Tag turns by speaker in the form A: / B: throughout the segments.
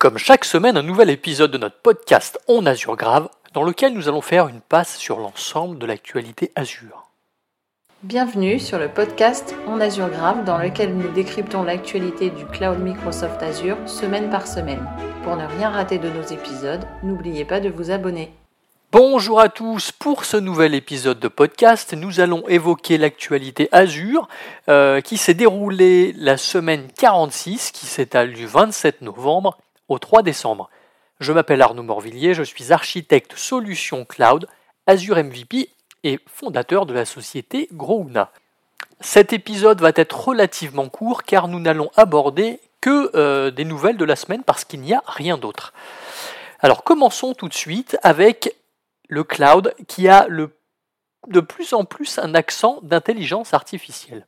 A: Comme chaque semaine, un nouvel épisode de notre podcast On Azure Grave, dans lequel nous allons faire une passe sur l'ensemble de l'actualité Azure.
B: Bienvenue sur le podcast On Azure Grave, dans lequel nous décryptons l'actualité du cloud Microsoft Azure semaine par semaine. Pour ne rien rater de nos épisodes, n'oubliez pas de vous abonner.
A: Bonjour à tous, pour ce nouvel épisode de podcast, nous allons évoquer l'actualité Azure euh, qui s'est déroulée la semaine 46 qui s'étale du 27 novembre au 3 décembre. Je m'appelle Arnaud Morvillier, je suis architecte solution cloud, Azure MVP et fondateur de la société Growna. Cet épisode va être relativement court car nous n'allons aborder que euh, des nouvelles de la semaine parce qu'il n'y a rien d'autre. Alors commençons tout de suite avec le cloud qui a de plus en plus un accent d'intelligence artificielle.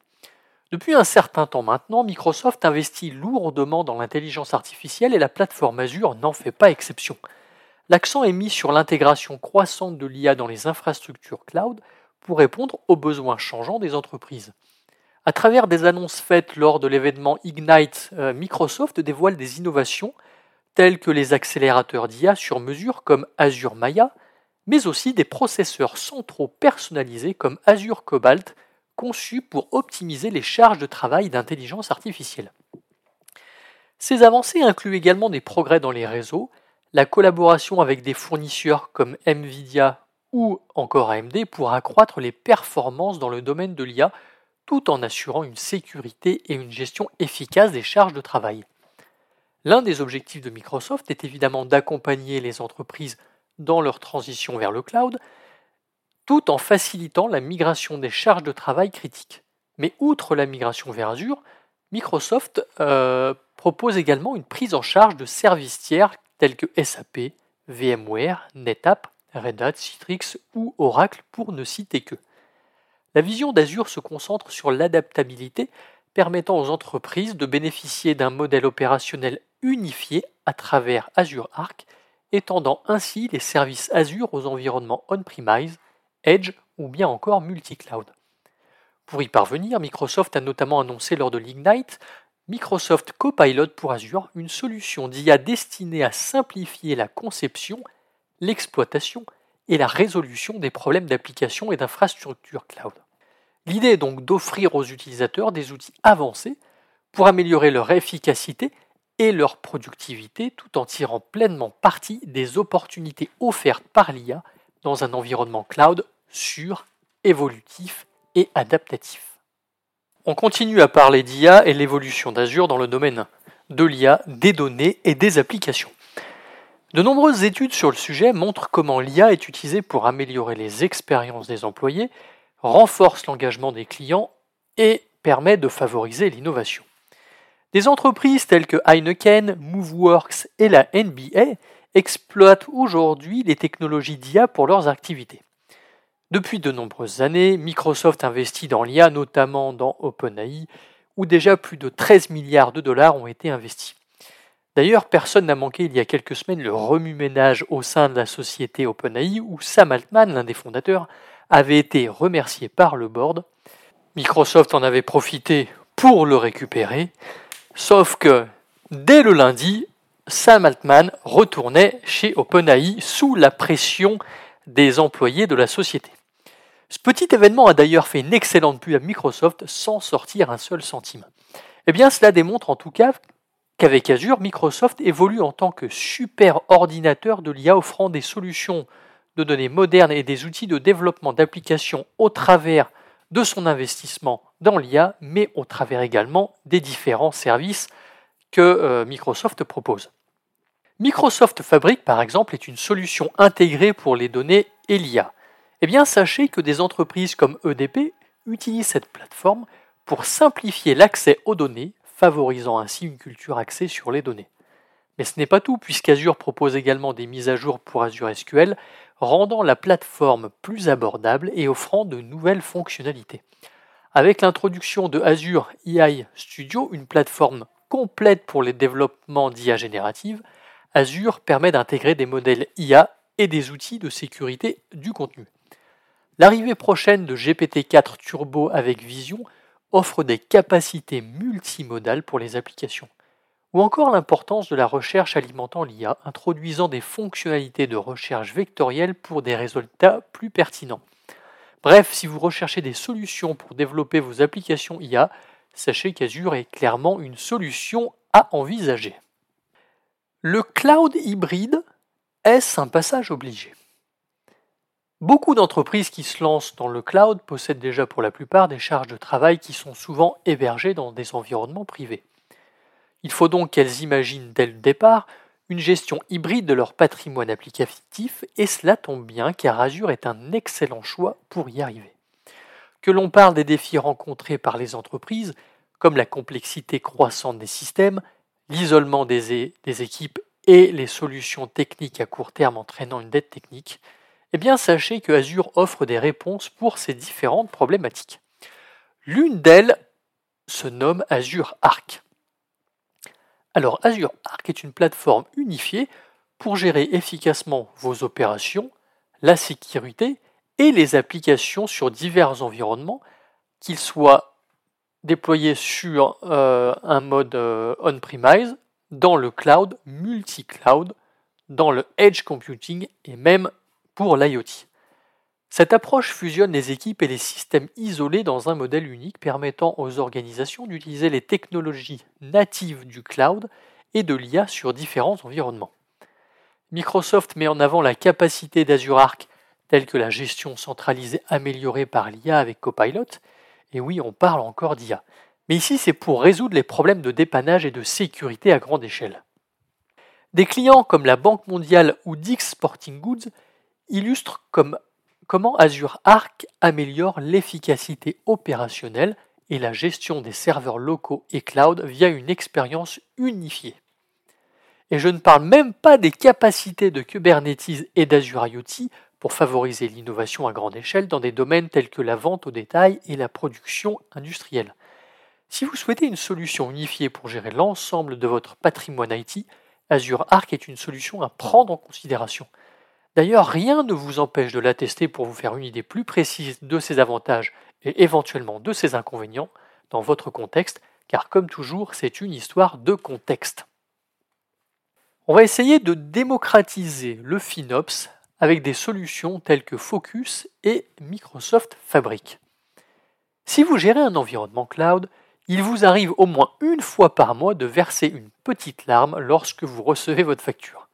A: Depuis un certain temps maintenant, Microsoft investit lourdement dans l'intelligence artificielle et la plateforme Azure n'en fait pas exception. L'accent est mis sur l'intégration croissante de l'IA dans les infrastructures cloud pour répondre aux besoins changeants des entreprises. À travers des annonces faites lors de l'événement Ignite, euh, Microsoft dévoile des innovations telles que les accélérateurs d'IA sur mesure comme Azure Maya, mais aussi des processeurs centraux personnalisés comme Azure Cobalt, conçus pour optimiser les charges de travail d'intelligence artificielle. Ces avancées incluent également des progrès dans les réseaux, la collaboration avec des fournisseurs comme Nvidia ou encore AMD pour accroître les performances dans le domaine de l'IA tout en assurant une sécurité et une gestion efficace des charges de travail. L'un des objectifs de Microsoft est évidemment d'accompagner les entreprises dans leur transition vers le cloud, tout en facilitant la migration des charges de travail critiques. Mais outre la migration vers Azure, Microsoft euh, propose également une prise en charge de services tiers tels que SAP, VMware, NetApp, Red Hat, Citrix ou Oracle pour ne citer que. La vision d'Azure se concentre sur l'adaptabilité permettant aux entreprises de bénéficier d'un modèle opérationnel unifié à travers Azure Arc étendant ainsi les services Azure aux environnements on-premise, Edge ou bien encore multi-cloud. Pour y parvenir, Microsoft a notamment annoncé lors de l'Ignite Microsoft Copilot pour Azure, une solution d'IA destinée à simplifier la conception, l'exploitation et la résolution des problèmes d'application et d'infrastructure cloud. L'idée est donc d'offrir aux utilisateurs des outils avancés pour améliorer leur efficacité et leur productivité tout en tirant pleinement parti des opportunités offertes par l'IA dans un environnement cloud sûr, évolutif et adaptatif. On continue à parler d'IA et l'évolution d'Azure dans le domaine de l'IA, des données et des applications. De nombreuses études sur le sujet montrent comment l'IA est utilisée pour améliorer les expériences des employés, renforce l'engagement des clients et permet de favoriser l'innovation. Des entreprises telles que Heineken, Moveworks et la NBA exploitent aujourd'hui les technologies d'IA pour leurs activités. Depuis de nombreuses années, Microsoft investit dans l'IA, notamment dans OpenAI, où déjà plus de 13 milliards de dollars ont été investis. D'ailleurs, personne n'a manqué il y a quelques semaines le remue-ménage au sein de la société OpenAI, où Sam Altman, l'un des fondateurs, avait été remercié par le board. Microsoft en avait profité pour le récupérer, Sauf que dès le lundi, Sam Altman retournait chez OpenAI sous la pression des employés de la société. Ce petit événement a d'ailleurs fait une excellente pub à Microsoft sans sortir un seul centime. Eh bien, cela démontre en tout cas qu'avec Azure, Microsoft évolue en tant que super ordinateur de l'IA offrant des solutions de données modernes et des outils de développement d'applications au travers de son investissement dans l'IA, mais au travers également des différents services que euh, Microsoft propose. Microsoft Fabric, par exemple, est une solution intégrée pour les données et l'IA. Eh bien, sachez que des entreprises comme EDP utilisent cette plateforme pour simplifier l'accès aux données, favorisant ainsi une culture axée sur les données. Mais ce n'est pas tout, puisqu'Azure propose également des mises à jour pour Azure SQL, rendant la plateforme plus abordable et offrant de nouvelles fonctionnalités. Avec l'introduction de Azure AI Studio, une plateforme complète pour les développements d'IA générative, Azure permet d'intégrer des modèles IA et des outils de sécurité du contenu. L'arrivée prochaine de GPT-4 Turbo avec Vision offre des capacités multimodales pour les applications. ou encore l'importance de la recherche alimentant l'IA, introduisant des fonctionnalités de recherche vectorielle pour des résultats plus pertinents. Bref, si vous recherchez des solutions pour développer vos applications IA, sachez qu'Azure est clairement une solution à envisager. Le cloud hybride, est-ce un passage obligé? Beaucoup d'entreprises qui se lancent dans le cloud possèdent déjà pour la plupart des charges de travail qui sont souvent hébergées dans des environnements privés. Il faut donc qu'elles imaginent dès le départ une gestion hybride de leur patrimoine applicatif et cela tombe bien car Azure est un excellent choix pour y arriver. Que l'on parle des défis rencontrés par les entreprises, comme la complexité croissante des systèmes, l'isolement des, équipes et les solutions techniques à court terme entraînant une dette technique, eh bien sachez que Azure offre des réponses pour ces différentes problématiques. L'une d'elles se nomme Azure Arc. Alors Azure Arc est une plateforme unifiée pour gérer efficacement vos opérations, la sécurité et les applications sur divers environnements, qu'ils soient déployés sur euh, un mode euh, on-premise, dans le cloud, multi-cloud, dans le edge computing et même pour l'IoT. Cette approche fusionne les équipes et les systèmes isolés dans un modèle unique permettant aux organisations d'utiliser les technologies natives du cloud et de l'IA sur différents environnements. Microsoft met en avant la capacité d'Azure Arc telle que la gestion centralisée améliorée par l'IA avec Copilot. Et oui, on parle encore d'IA. Mais ici, c'est pour résoudre les problèmes de dépannage et de sécurité à grande échelle. Des clients comme la Banque mondiale ou Dix Sporting Goods illustrent comme comment Azure Arc améliore l'efficacité opérationnelle et la gestion des serveurs locaux et cloud via une expérience unifiée. Et je ne parle même pas des capacités de Kubernetes et d'Azure IoT pour favoriser l'innovation à grande échelle dans des domaines tels que la vente au détail et la production industrielle. Si vous souhaitez une solution unifiée pour gérer l'ensemble de votre patrimoine IT, Azure Arc est une solution à prendre en considération. D'ailleurs, rien ne vous empêche de la tester pour vous faire une idée plus précise de ses avantages et éventuellement de ses inconvénients dans votre contexte, car comme toujours, c'est une histoire de contexte. On va essayer de démocratiser le FinOps avec des solutions telles que Focus et Microsoft Fabric. Si vous gérez un environnement cloud, il vous arrive au moins une fois par mois de verser une petite larme lorsque vous recevez votre facture.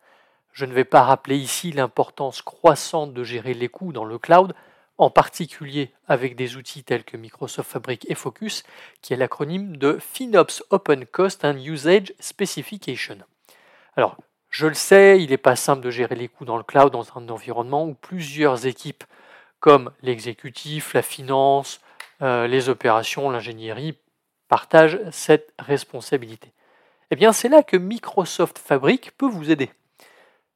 A: Je ne vais pas rappeler ici l'importance croissante de gérer les coûts dans le cloud, en particulier avec des outils tels que Microsoft Fabric et Focus, qui est l'acronyme de FinOps Open Cost and Usage Specification. Alors, je le sais, il n'est pas simple de gérer les coûts dans le cloud dans un environnement où plusieurs équipes, comme l'exécutif, la finance, euh, les opérations, l'ingénierie, partagent cette responsabilité. Eh bien, c'est là que Microsoft Fabric peut vous aider.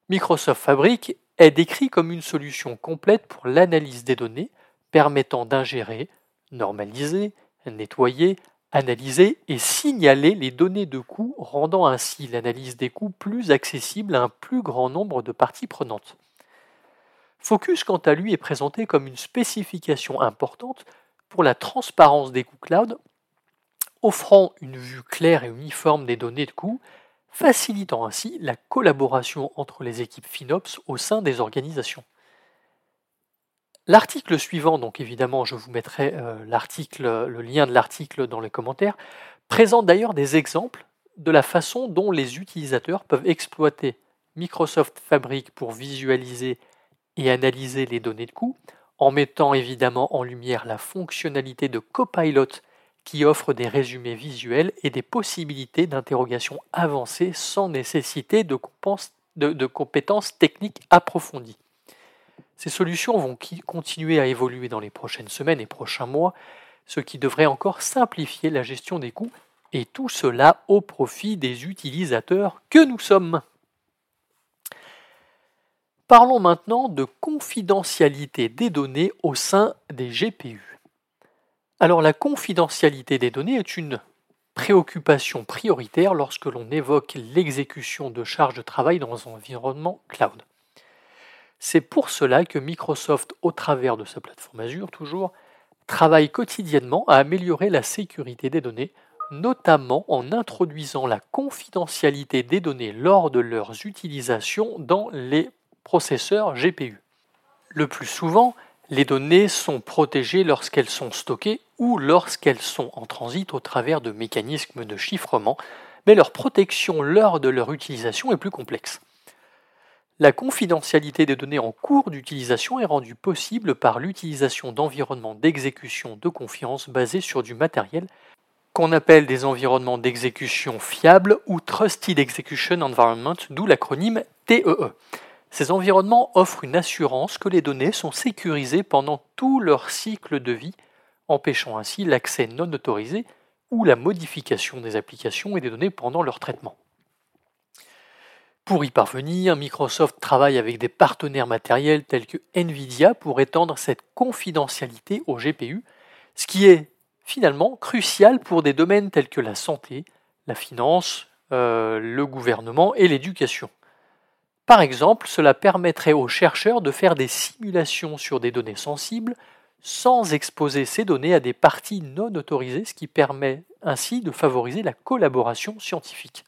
A: Microsoft Fabric est décrit comme une solution complète pour l'analyse des données permettant d'ingérer, normaliser, nettoyer, analyser et signaler les données de coûts, rendant ainsi l'analyse des coûts plus accessible à un plus grand nombre de parties prenantes. Focus, quant à lui, est présenté comme une spécification importante pour la transparence des coûts cloud, offrant une vue claire et uniforme des données de coûts facilitant ainsi la collaboration entre les équipes FinOps au sein des organisations. L'article suivant, donc évidemment je vous mettrai euh, le lien de l'article dans les commentaires, présente d'ailleurs des exemples de la façon dont les utilisateurs peuvent exploiter Microsoft Fabric pour visualiser et analyser les données de coût, en mettant évidemment en lumière la fonctionnalité de Copilot qui offre des résumés visuels et des possibilités d'interrogation avancées sans nécessité de, compétences techniques approfondies. Ces solutions vont continuer à évoluer dans les prochaines semaines et prochains mois, ce qui devrait encore simplifier la gestion des coûts, et tout cela au profit des utilisateurs que nous sommes. Parlons maintenant de confidentialité des données au sein des GPU. Alors la confidentialité des données est une préoccupation prioritaire lorsque l'on évoque l'exécution de charges de travail dans un environnement cloud. C'est pour cela que Microsoft, au travers de sa plateforme Azure toujours, travaille quotidiennement à améliorer la sécurité des données, notamment en introduisant la confidentialité des données lors de leur utilisation dans les processeurs GPU. Le plus souvent, les données sont protégées lorsqu'elles sont stockées ou lorsqu'elles sont en transit au travers de mécanismes de chiffrement, mais leur protection lors de leur utilisation est plus complexe. La confidentialité des données en cours d'utilisation est rendue possible par l'utilisation d'environnements d'exécution de confiance basés sur du matériel qu'on appelle des environnements d'exécution fiables ou Trusted Execution Environment, d'où l'acronyme TEE. E. Ces environnements offrent une assurance que les données sont sécurisées pendant tout leur cycle de vie, empêchant ainsi l'accès non autorisé ou la modification des applications et des données pendant leur traitement. Pour y parvenir, Microsoft travaille avec des partenaires matériels tels que Nvidia pour étendre cette confidentialité aux GPU, ce qui est finalement crucial pour des domaines tels que la santé, la finance, euh, le gouvernement et l'éducation. Par exemple, cela permettrait aux chercheurs de faire des simulations sur des données sensibles sans exposer ces données à des parties non autorisées, ce qui permet ainsi de favoriser la collaboration scientifique.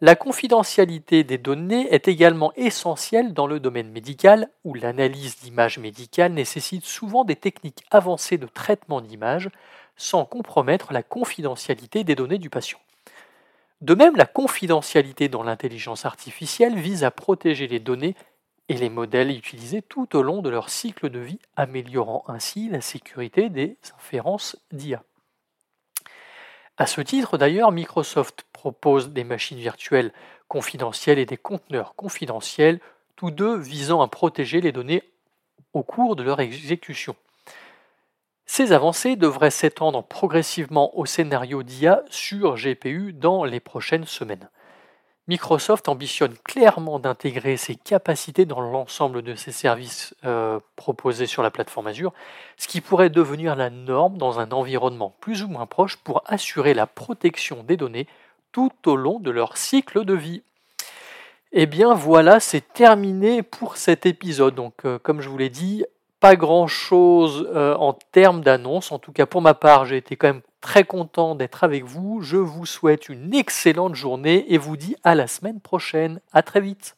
A: La confidentialité des données est également essentielle dans le domaine médical où l'analyse d'images médicales nécessite souvent des techniques avancées de traitement d'images sans compromettre la confidentialité des données du patient. De même, la confidentialité dans l'intelligence artificielle vise à protéger les données et les modèles utilisés tout au long de leur cycle de vie, améliorant ainsi la sécurité des inférences d'IA. À ce titre, d'ailleurs, Microsoft propose des machines virtuelles confidentielles et des conteneurs confidentiels, tous deux visant à protéger les données au cours de leur exécution. Ces avancées devraient s'étendre progressivement au scénario d'IA sur GPU dans les prochaines semaines. Microsoft ambitionne clairement d'intégrer ces capacités dans l'ensemble de ses services euh, proposés sur la plateforme Azure, ce qui pourrait devenir la norme dans un environnement plus ou moins proche pour assurer la protection des données tout au long de leur cycle de vie. Eh bien voilà, c'est terminé pour cet épisode. Donc euh, comme je vous l'ai dit, pas grand-chose euh, en termes d'annonce. En tout cas, pour ma part, j'ai été quand même très content d'être avec vous. Je vous souhaite une excellente journée et vous dis à la semaine prochaine. À très vite.